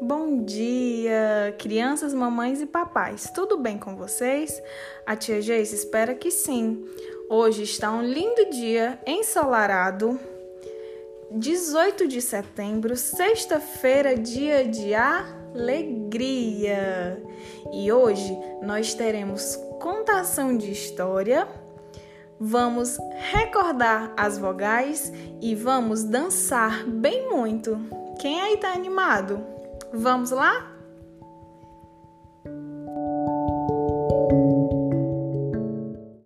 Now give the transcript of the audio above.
bom dia, crianças, mamães e papais. Tudo bem com vocês? A tia Geise espera que sim. Hoje está um lindo dia ensolarado. 18 de setembro, sexta-feira, dia de alegria. E hoje nós teremos contação de história. Vamos recordar as vogais e vamos dançar bem muito. Quem aí tá animado? Vamos lá?